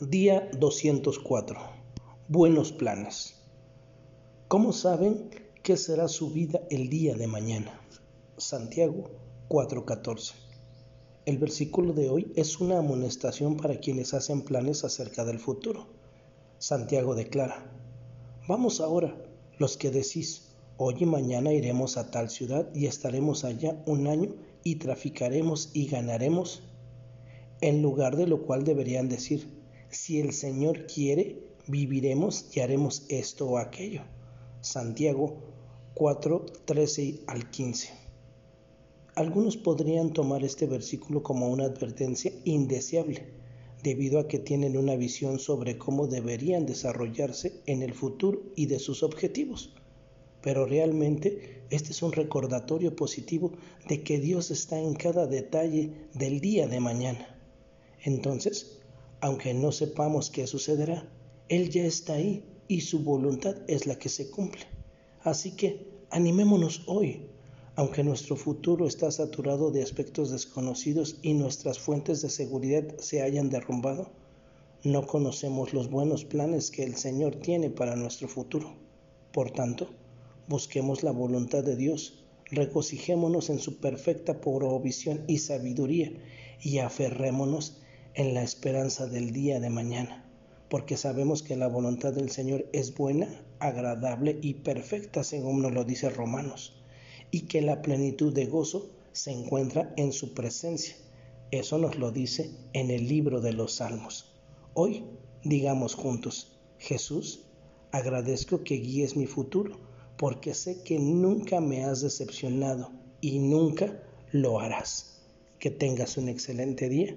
Día 204. Buenos planes. ¿Cómo saben qué será su vida el día de mañana? Santiago 4:14. El versículo de hoy es una amonestación para quienes hacen planes acerca del futuro. Santiago declara, Vamos ahora, los que decís, hoy y mañana iremos a tal ciudad y estaremos allá un año y traficaremos y ganaremos, en lugar de lo cual deberían decir, si el Señor quiere, viviremos y haremos esto o aquello. Santiago 4, 13 al 15. Algunos podrían tomar este versículo como una advertencia indeseable, debido a que tienen una visión sobre cómo deberían desarrollarse en el futuro y de sus objetivos. Pero realmente este es un recordatorio positivo de que Dios está en cada detalle del día de mañana. Entonces, aunque no sepamos qué sucederá, Él ya está ahí y su voluntad es la que se cumple. Así que animémonos hoy, aunque nuestro futuro está saturado de aspectos desconocidos y nuestras fuentes de seguridad se hayan derrumbado, no conocemos los buenos planes que el Señor tiene para nuestro futuro. Por tanto, busquemos la voluntad de Dios, regocijémonos en su perfecta provisión y sabiduría y aferrémonos en la esperanza del día de mañana, porque sabemos que la voluntad del Señor es buena, agradable y perfecta, según nos lo dice Romanos, y que la plenitud de gozo se encuentra en su presencia. Eso nos lo dice en el libro de los Salmos. Hoy digamos juntos, Jesús, agradezco que guíes mi futuro, porque sé que nunca me has decepcionado y nunca lo harás. Que tengas un excelente día